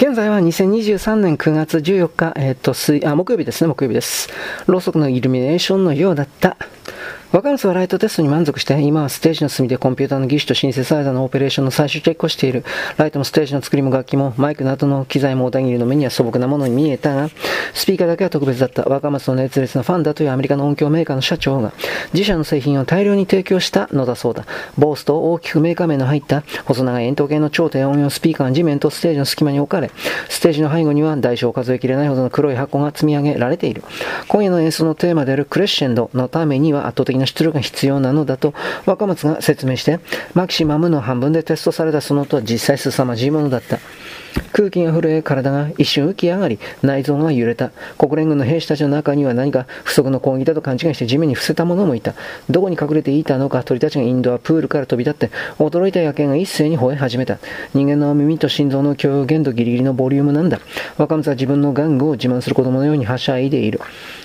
現在は2023年9月14日、えっ、と、水、あ、木曜日ですね、木曜日です。ろうそくのイルミネーションのようだった。若松はライトテストに満足して、今はステージの隅でコンピューターの技師とシンセサイザーのオペレーションの最終チェックをしている。ライトもステージの作りも楽器も、マイクなどの機材も小田切の目には素朴なものに見えたが、スピーカーだけは特別だった。若松の熱烈なファンだというアメリカの音響メーカーの社長が、自社の製品を大量に提供したのだそうだ。ボースと大きくメーカー名の入った細長い円筒形の超低音用スピーカーが地面とステージの隙間に置かれ、ステージの背後には大小数えきれないほどの黒い箱が積み上げられている。今夜の演奏のテーマであるクレッシェンドのためには圧倒的な出力が必要なのだと若松が説明して、マキシマムの半分でテストされたその音は実際凄まじいものだった。空気が震え、体が一瞬浮き上がり、内臓が揺れた。国連軍の兵士たちの中には何か不測の攻撃だと勘違いして地面に伏せた者もいた。どこに隠れていたのか、鳥たちがインドアプールから飛び立って、驚いた野犬が一斉に吠え始めた。人間の耳と心臓の許容限度ギリギリのボリュームなんだ。若松は自分の玩具を自慢する子供のようにはしゃいでいる。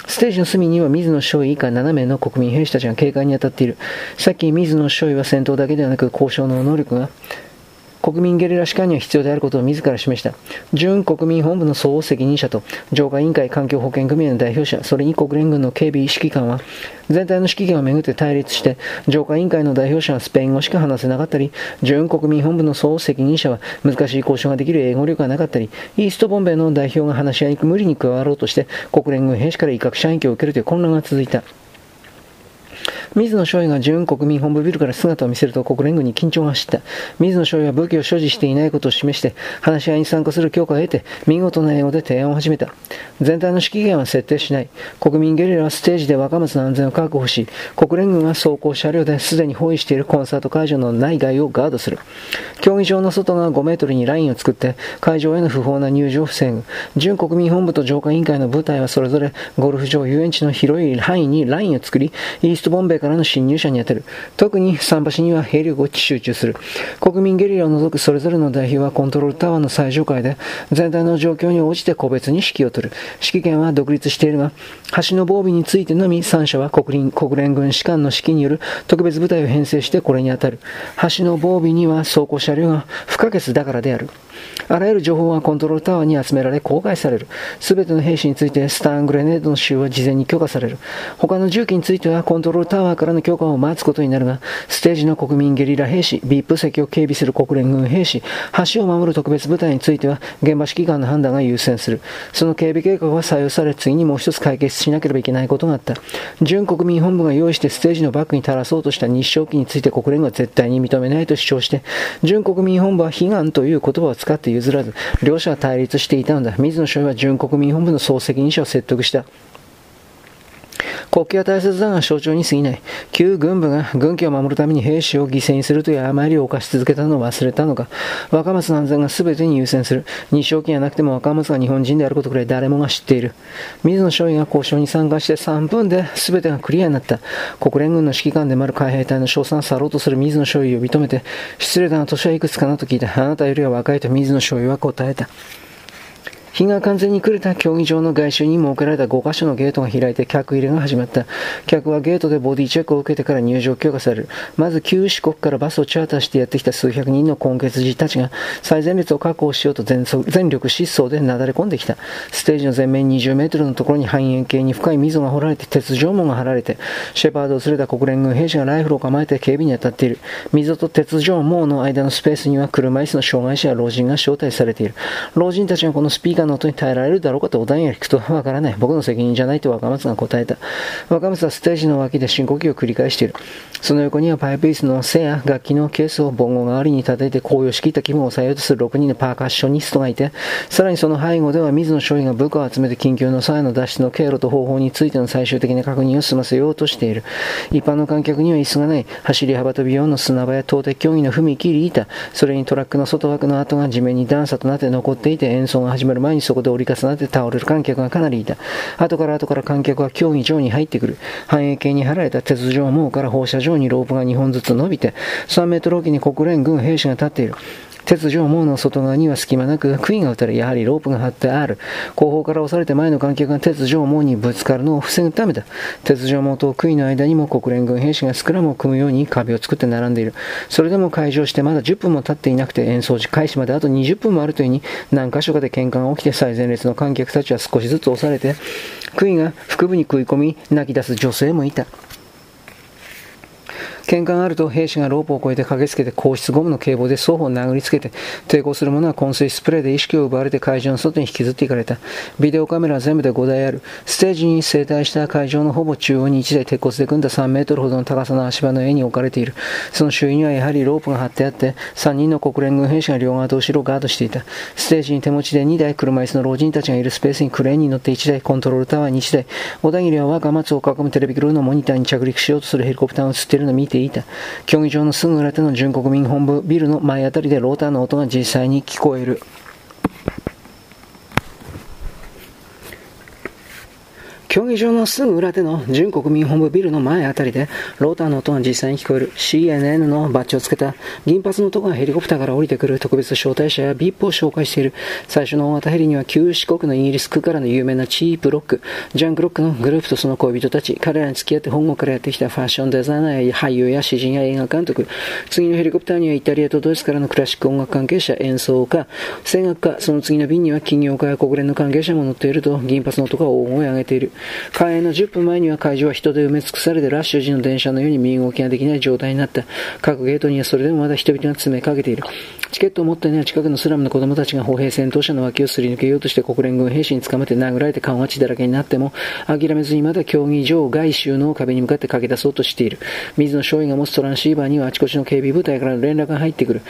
ステージの隅には水野少尉以下7名の国民兵士たちが警戒に当たっている。さっき水野少尉は戦闘だけではなく交渉の能力が国民ゲリラ士官には必要であることを自ら示した。準国民本部の総責任者と、浄化委員会環境保険組合の代表者、それに国連軍の警備指揮官は、全体の指揮権をめぐって対立して、浄化委員会の代表者はスペイン語しか話せなかったり、準国民本部の総責任者は難しい交渉ができる英語力がなかったり、イーストボンベイの代表が話し合いに無理に加わろうとして、国連軍兵士から威嚇射撃を受けるという混乱が続いた。水野少尉が準国民本部ビルから姿を見せると国連軍に緊張が走った。水野少尉は武器を所持していないことを示して、話し合いに参加する許可を得て、見事な英語で提案を始めた。全体の指揮権は設定しない。国民ゲリラはステージで若松の安全を確保し、国連軍は走行車両ですでに包囲しているコンサート会場の内外をガードする。競技場の外側5メートルにラインを作って、会場への不法な入場を防ぐ。準国民本部と浄化委員会の部隊はそれぞれゴルフ場、遊園地の広い範囲にラインを作り、イーストボンベイからの侵入者に当たる。特に桟橋には兵力を集中する。国民ゲリラを除くそれぞれの代表はコントロールタワーの最上階で、全体の状況に応じて個別に指揮を取る。指揮権は独立しているが、橋の防備についてのみ3社は国連国連軍士官の指揮による特別部隊を編成してこれに当たる。橋の防備には走行車両が不可欠だからである。あらゆる情報はコントロールタワーに集められ公開される。すべての兵士についてスタングレネードの使用は事前に許可される。他の銃器についてはコントロールタワーからの許可を待つことになるが、ステージの国民ゲリラ兵士、VIP 席を警備する国連軍兵士、橋を守る特別部隊については現場指揮官の判断が優先する。その警備計画は採用され、次にもう一つ解決しなければいけないことがあった。準国民本部が用意してステージのバックに垂らそうとした日照機について国連は絶対に認めないと主張して、準国民本部は悲願という言葉を使って譲らず、両者は対立していたのだ。水野少尉は準国民本部の総責任者を説得した。国旗は大切だが象徴に過ぎない。旧軍部が軍旗を守るために兵士を犠牲にするという誤りを犯し続けたのを忘れたのか。若松の安全が全てに優先する。日照金はなくても若松が日本人であることくらい誰もが知っている。水野少尉が交渉に参加して3分で全てがクリアになった。国連軍の指揮官でもある海兵隊の賞賛を去ろうとする水野少尉を認めて、失礼だが年はいくつかなと聞いた。あなたよりは若いと水野少尉は答えた。日が完全に暮れた競技場の外周に設けられた5箇所のゲートが開いて客入れが始まった。客はゲートでボディチェックを受けてから入場許可される。まず旧四国からバスをチャーターしてやってきた数百人の根血児たちが最前列を確保しようと全力疾走でなだれ込んできた。ステージの前面20メートルのところに半円形に深い溝が掘られて鉄条網が張られて、シェパードを連れた国連軍兵士がライフルを構えて警備に当たっている。溝と鉄条網の間のスペースには車椅子の障害者や老人が招待されている。老人たちがこのスピーカーの音に耐えられるだろうかとお題が聞くとわからない。僕の責任じゃないと若松が答えた。若松はステージの脇で深呼吸を繰り返している。その横にはパイプ椅子の背や楽器のケースをボンゴ代わりに立てて高揚しきった気分を抑えようとする6人のパーカッショニストがいて、さらにその背後では水野少尉が部下を集めて緊急の際の脱出の経路と方法についての最終的な確認を済ませようとしている。一般の観客には椅子がない。走り幅跳び用の砂場や投擲競技の踏切板、それにトラックの外枠の跡が地面に段差となって残っていて演奏が始まる前にそこで折り重なって倒れる観客がかなりいた。後から後から観客は競技場に入ってくる。半円形に張られた鉄条網から放射状にロープが2本ずつ伸びて、3メートルおきに国連軍兵士が立っている。鉄条網の外側には隙間なく、杭が打たれ、やはりロープが張ってある。後方から押されて前の観客が鉄条網にぶつかるのを防ぐためだ。鉄条網と杭の間にも国連軍兵士がスクラムを組むように壁を作って並んでいる。それでも会場してまだ10分も経っていなくて演奏時開始まであと20分もあるというに何箇所かで喧嘩が起きて最前列の観客たちは少しずつ押されて、杭が腹部に食い込み泣き出す女性もいた。喧嘩があると兵士がロープを越えて駆けつけて硬質ゴムの警棒で双方を殴りつけて抵抗する者は昏睡スプレーで意識を奪われて会場の外に引きずっていかれた。ビデオカメラは全部で5台ある。ステージに整体した会場のほぼ中央に1台鉄骨で組んだ3メートルほどの高さの足場の絵に置かれている。その周囲にはやはりロープが張ってあって3人の国連軍兵士が両側と後ろをガードしていた。ステージに手持ちで2台車椅子の老人たちがいるスペースにクレーンに乗って1台コントロールタワーに1台。小田切は若松を囲むテレビクルーのモニターに着陸しようとするヘリコプターが映っているのを見てていた競技場のすぐ裏手の純国民本部ビルの前あたりでローターの音が実際に聞こえる。競技場のすぐ裏手の純国民本部ビルの前あたりで、ローターの音が実際に聞こえる。CNN のバッジをつけた銀髪の男がヘリコプターから降りてくる特別招待者や VIP を紹介している。最初の大型ヘリには旧四国のイギリス区からの有名なチープロック、ジャンクロックのグループとその恋人たち、彼らに付き合って本国からやってきたファッションデザイナーや俳優や詩人や映画監督、次のヘリコプターにはイタリアとドイツからのクラシック音楽関係者、演奏家、声楽家、その次の便には企業家や国連の関係者も乗っていると銀髪の男は大声を上げている。開演の10分前には会場は人で埋め尽くされてラッシュ時の電車のように身動きができない状態になった。各ゲートにはそれでもまだ人々が詰めかけている。チケットを持ったいない近くのスラムの子供たちが歩兵戦闘車の脇をすり抜けようとして国連軍兵士に捕まって殴られて顔が血だらけになっても、諦めずにまだ競技場外周の壁に向かって駆け出そうとしている。水野少尉が持つトランシーバーにはあちこちの警備部隊からの連絡が入ってくる。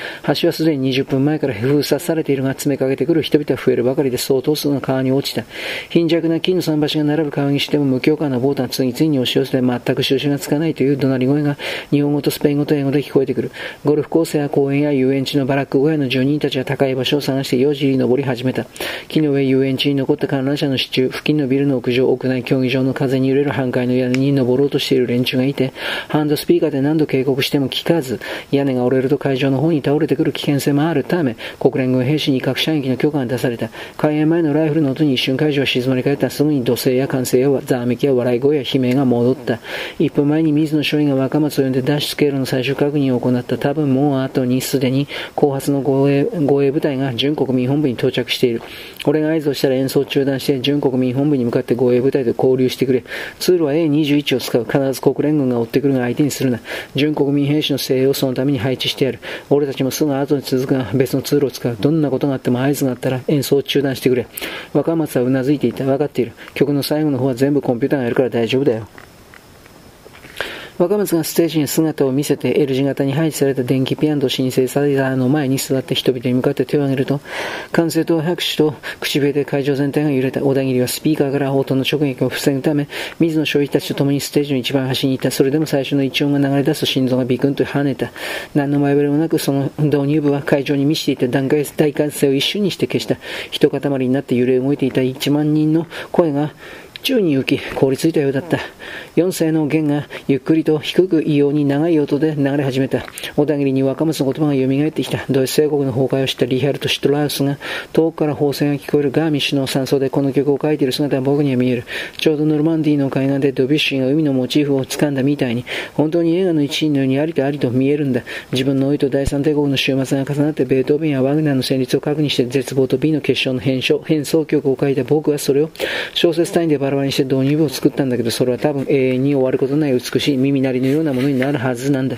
橋はすでに20分前から封鎖されているが詰めかけてくる人々は増えるばかりで相当数が川に落ちた。貧弱な金の桟橋が並ぶ川にしても無許可なボートが次々に押し寄せて全く収拾がつかないという怒鳴り声が日本語とスペイン語と英語で聞こえてくる。ゴルフコースや公園や遊園地のバラック小屋の住人たちは高い場所を探して4時に登り始めた。木の上遊園地に残った観覧車の支柱、付近のビルの屋上、屋内競技場の風に揺れる半壊の屋根に登ろうとしている連中がいて、ハンドスピーカーで何度警告しても聞かず、屋根が折れると会場の方に倒れてくる危険性もあるため、国連軍兵士に各射撃の許可が出された。開演前のライフルの音に一瞬会場は静まり返ったすぐに土星や歓声やざわめきや笑い声や悲鳴が戻った。一分前に水野少尉が若松を呼んで脱出経路の最終確認を行った。多分もう後にすでに後発の護衛護衛部隊が準国民本部に到着している。俺が合図をしたら演奏を中断して準国民本部に向かって護衛部隊と交流してくれ。通路は A21 を使う。必ず国連軍が追ってくるが相手にするな。準国民兵士の精鋭をそのために配置してやる。俺たちもすぐ後に続くが別の通路を使う。どんなことがあっても合図があったら演奏を中断してくれ。若松はうなずいていた。分かっている。曲の最後のの方は全部コンピューターがやるから大丈夫だよ。若松がステージに姿を見せて L 字型に配置された電気ピアノとシンセサイザーの前に座って人々に向かって手を挙げると、歓声と拍手と口笛で会場全体が揺れた小田切はスピーカーから音の直撃を防ぐため、水野少尉たちと共にステージの一番端にいた。それでも最初の一音が流れ出すと心臓がビクンと跳ねた。何の前触れもなくその導入部は会場に満ちていた段階大歓声を一瞬にして消した。一塊になって揺れ動いていた1万人の声が宙に浮き、凍りついたようだった。四世の弦がゆっくりと低く異様に長い音で流れ始めた。小田切に若松の言葉が蘇ってきた。ドイツ帝国の崩壊を知ったリヒャルト・シュトラウスが遠くから砲声が聞こえるガーミッシュの山荘でこの曲を書いている姿が僕には見える。ちょうどノルマンディーの海岸でドビュッシーが海のモチーフを掴んだみたいに、本当に映画の一員のようにありとありと見えるんだ。自分の老いと第三帝国の終末が重なってベートーベンやワグナーの旋律を確認して絶望と美の結晶の変唱、変奏曲を書いた僕はそれを小説単位でバラバラにして導入部を作ったんだけど、それは多分永遠に終わることない美しい耳鳴りのようなものになるはずなんだ。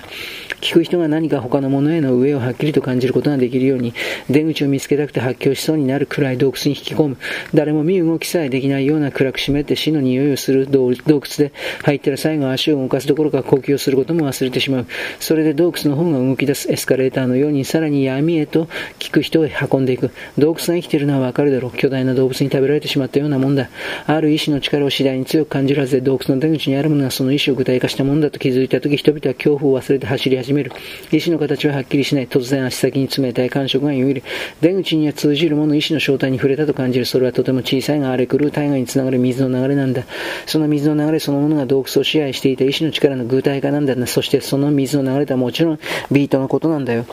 聞く人が何か他のものへの上をはっきりと感じることができるように、出口を見つけたくて発狂しそうになるくらい洞窟に引き込む。誰も身動きさえできないような暗く湿って死の匂いをする洞窟で、入ったら最後足を動かすどころか呼吸をすることも忘れてしまう。それで洞窟の方が動き出すエスカレーターのようにさらに闇へと聞く人へ運んでいく。洞窟が生きているのはわかるだろう。巨大な動物に食べられてしまったようなもんだ。ある意志の力を次第に強く感じるはずで洞窟の出口にあるものがその意志を具体化したものだと気づいたとき人々は恐怖を忘れて走り始める。意志の形ははっきりしない。突然足先に冷たい感触が揺れる。出口には通じるもの意志の正体に触れたと感じる。それはとても小さいが荒れ狂う大河につながる水の流れなんだ。その水の流れそのものが洞窟を支配していた意志の力の具体化なんだな。そしてその水の流れとはもちろんビートのことなんだよ。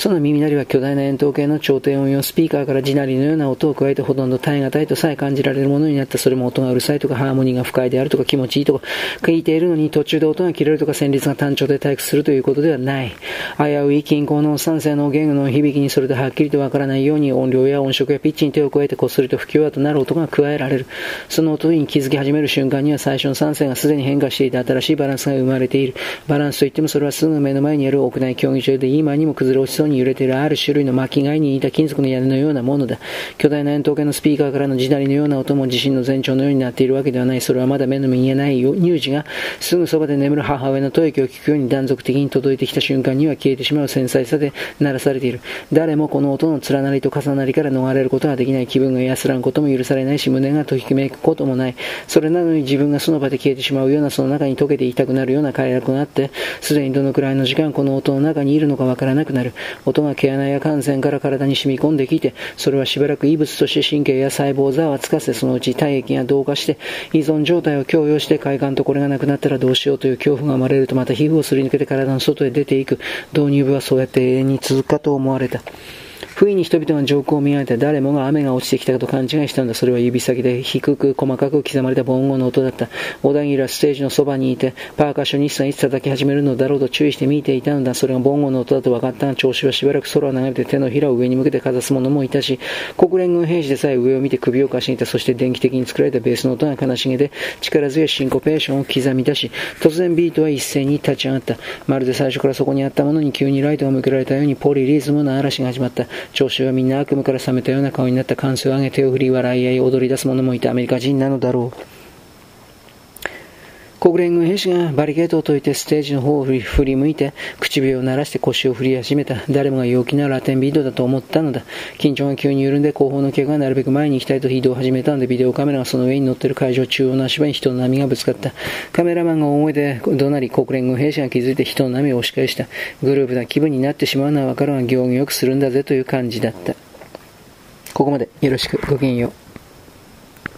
その耳鳴りは巨大な円筒形の超低音用スピーカーから地鳴りのような音を加えてほとんど耐え難いとさえ感じられるものになった。それも音がうるさいとかハーモニーが不快であるとか気持ちいいとか聞いているのに途中で音が切れるとか旋律が単調で退屈するということではない。危うい均衡の三世の言語の響きにそれではっきりとわからないように音量や音色やピッチに手を加えてこっそりと不協和となる音が加えられる。その音に気づき始める瞬間には最初の三世がすでに変化していて新しいバランスが生まれている。バランスといってもそれはすぐ目の前にある屋内競技場で今にも崩れ落ちそうに揺れているある種類の巻き貝に似た金属の屋根のようなものだ。巨大な円筒形のスピーカーからの地鳴りのような音も地震の前兆のようになっているわけではない。それはまだ目の見えない乳児がすぐそばで眠る母親の吐息を聞くように断続的に届いてきた瞬間には消えてしまう繊細さで鳴らされている。誰もこの音の連なりと重なりから逃れることはできない。気分が安らぐことも許されないし、胸がときめくこともない。それなのに自分がその場で消えてしまうような、その中に溶けていたくなるような快楽があって、すでにどのくらいの時間この音の中にいるのかわからなくなる。音が毛穴や汗腺から体に染み込んできて、それはしばらく異物として神経や細胞をざわつかせ、そのうち体液が同化して、依存状態を強要して快感とこれがなくなったらどうしようという恐怖が生まれるとまた皮膚をすり抜けて体の外へ出ていく。導入部はそうやって永遠に続くかと思われた。不意に人々が上空を見上げて誰もが雨が落ちてきたと勘違いしたんだ。それは指先で低く細かく刻まれた盆音の音だった。小田切はステージのそばにいて、パーカッショニストがいつ叩き始めるのだろうと注意して見ていたのだ。それが盆音の音だと分かったが、調子はしばらく空を流れて手のひらを上に向けてかざす者もいたし、国連軍兵士でさえ上を見て首をかしげた。そして電気的に作られたベースの音が悲しげで、力強いシンコペーションを刻み出し、突然ビートは一斉に立ち上がった。まるで最初からそこにあったものに急にライトが向けられたようにポリリズムの嵐が始まった。聴衆はみんな悪夢から覚めたような顔になった歓声を上げ手を振り笑い合い踊り出す者もいたアメリカ人なのだろう。国連軍兵士がバリケードを解いてステージの方を振り向いて唇を鳴らして腰を振り始めた。誰もが陽気なラテンビデオだと思ったのだ。緊張が急に緩んで後方の客がなるべく前に行きたいと移動を始めたのでビデオカメラがその上に乗っている会場中央の足場に人の波がぶつかった。カメラマンが大声で怒鳴り国連軍兵士が気づいて人の波を押し返した。グループな気分になってしまうのはわかるが行儀よくするんだぜという感じだった。ここまでよろしくごきげんよう。